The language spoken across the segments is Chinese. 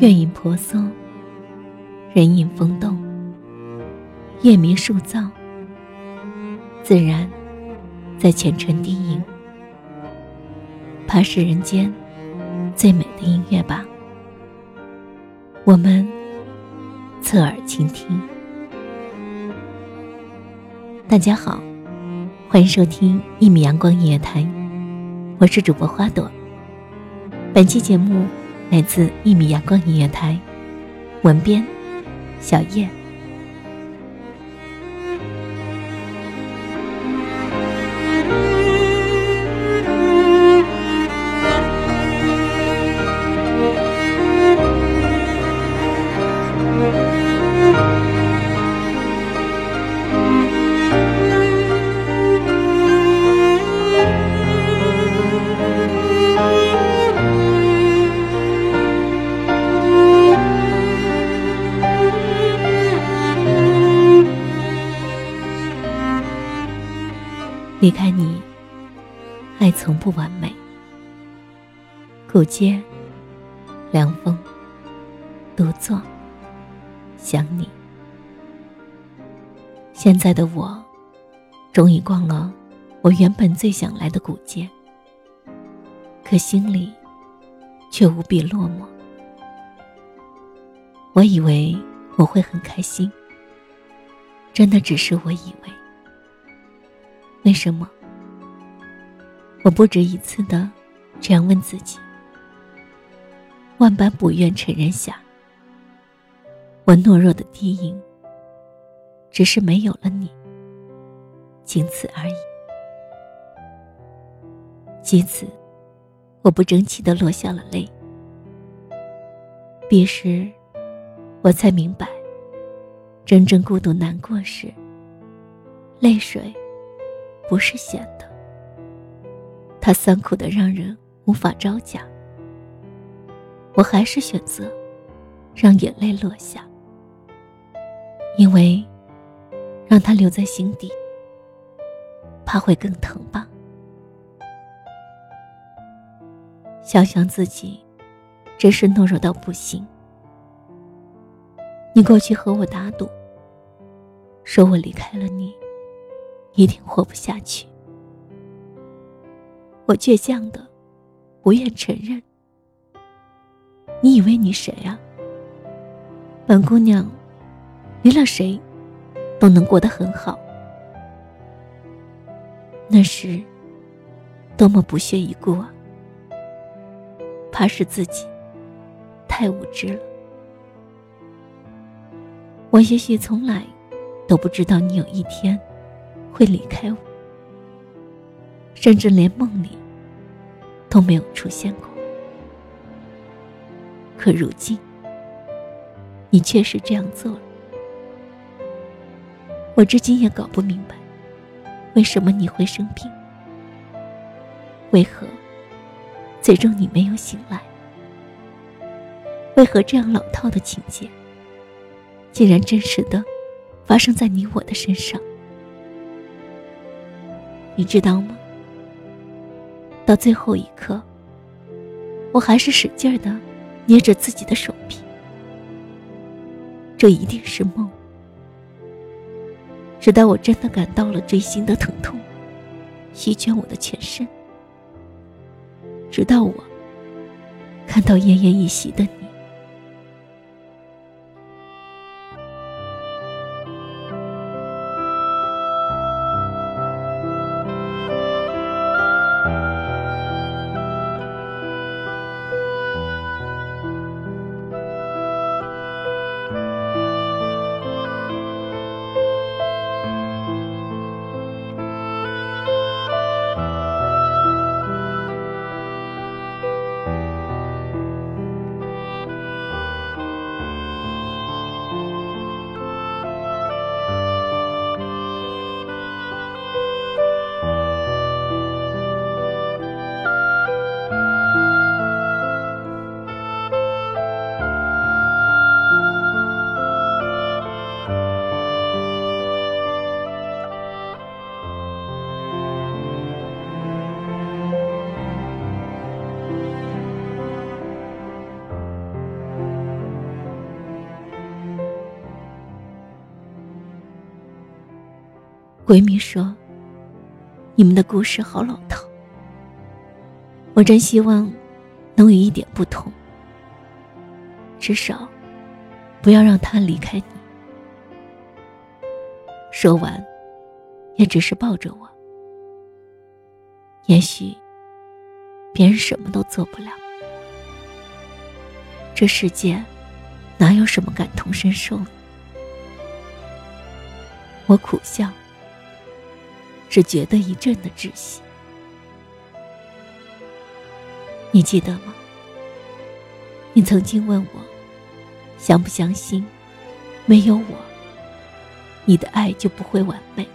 月影婆娑，人影风动，夜明树造，自然在前尘低吟，怕是人间最美的音乐吧。我们侧耳倾听。大家好。欢迎收听一米阳光音乐台，我是主播花朵。本期节目来自一米阳光音乐台，文编小叶。爱从不完美。古街，凉风，独坐，想你。现在的我，终于逛了我原本最想来的古街，可心里却无比落寞。我以为我会很开心，真的只是我以为。为什么？我不止一次的这样问自己，万般不愿承认下，我懦弱的低吟，只是没有了你，仅此而已。及此，我不争气的落下了泪。彼时，我才明白，真正孤独难过时，泪水。不是咸的，它酸苦的让人无法招架。我还是选择让眼泪落下，因为让它留在心底，怕会更疼吧。想想自己，真是懦弱到不行。你过去和我打赌，说我离开了你。一定活不下去。我倔强的，不愿承认。你以为你谁啊？本姑娘，离了谁，都能过得很好。那时，多么不屑一顾啊！怕是自己太无知了。我也许从来都不知道你有一天。会离开我，甚至连梦里都没有出现过。可如今，你却是这样做了。我至今也搞不明白，为什么你会生病？为何最终你没有醒来？为何这样老套的情节，竟然真实的发生在你我的身上？你知道吗？到最后一刻，我还是使劲的捏着自己的手臂，这一定是梦。直到我真的感到了锥心的疼痛，席卷我的全身。直到我看到奄奄一息的你。闺蜜说：“你们的故事好老套，我真希望能有一点不同，至少不要让他离开你。”说完，也只是抱着我。也许别人什么都做不了，这世界哪有什么感同身受？我苦笑。只觉得一阵的窒息。你记得吗？你曾经问我，相不相信，没有我，你的爱就不会完美？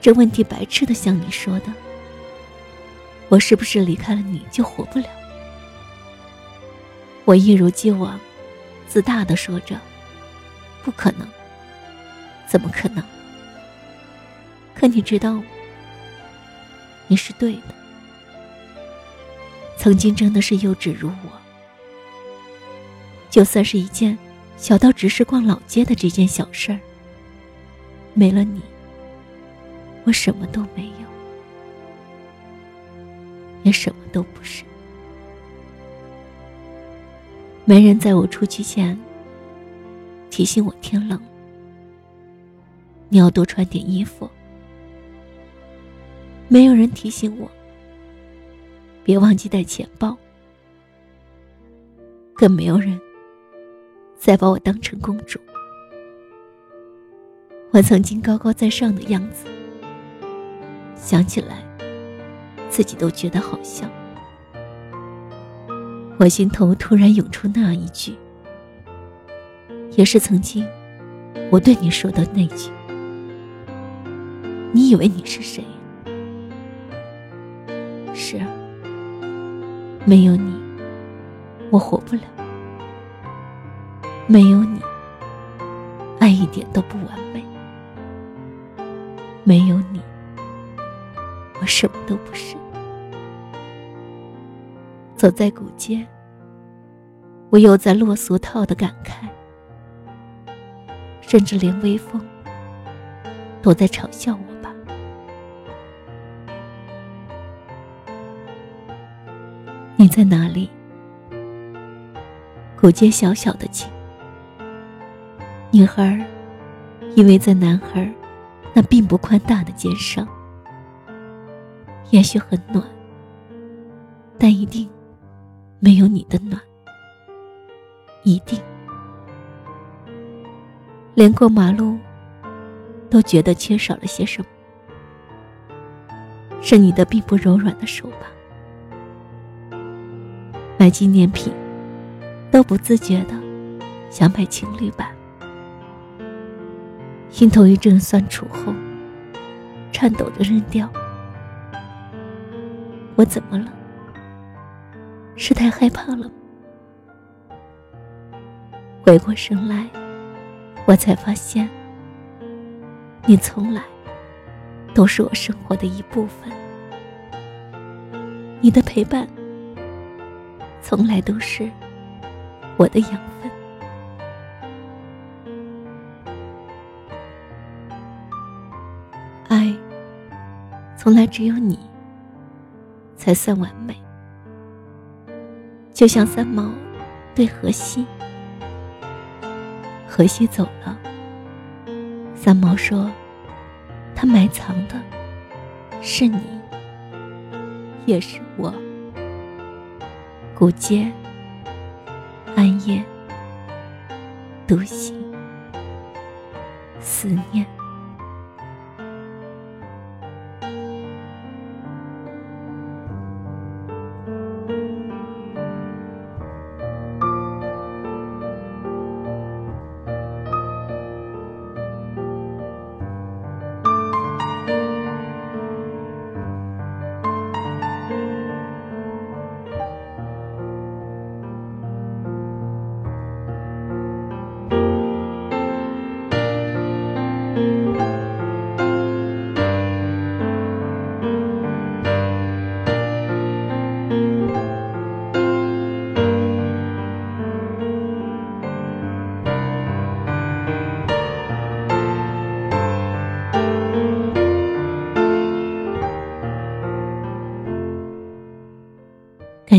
这问题白痴的像你说的，我是不是离开了你就活不了？我一如既往，自大的说着，不可能，怎么可能？可你知道，你是对的。曾经真的是幼稚如我，就算是一件小到只是逛老街的这件小事儿，没了你，我什么都没有，也什么都不是。没人在我出去前提醒我天冷，你要多穿点衣服。没有人提醒我，别忘记带钱包。更没有人再把我当成公主。我曾经高高在上的样子，想起来，自己都觉得好笑。我心头突然涌出那一句，也是曾经我对你说的那句：“你以为你是谁？”是，没有你，我活不了。没有你，爱一点都不完美。没有你，我什么都不是。走在古街，我又在落俗套的感慨，甚至连微风都在嘲笑我。你在哪里？古街小小的景，女孩依偎在男孩那并不宽大的肩上，也许很暖，但一定没有你的暖，一定。连过马路都觉得缺少了些什么，是你的并不柔软的手吧。买纪念品，都不自觉的想买情侣版。心头一阵酸楚后，颤抖着扔掉。我怎么了？是太害怕了？回过神来，我才发现，你从来都是我生活的一部分。你的陪伴。从来都是我的养分。爱从来只有你才算完美就像三毛对荷西荷西走了三毛说他埋藏的是你也是我古街，暗夜，独行，思念。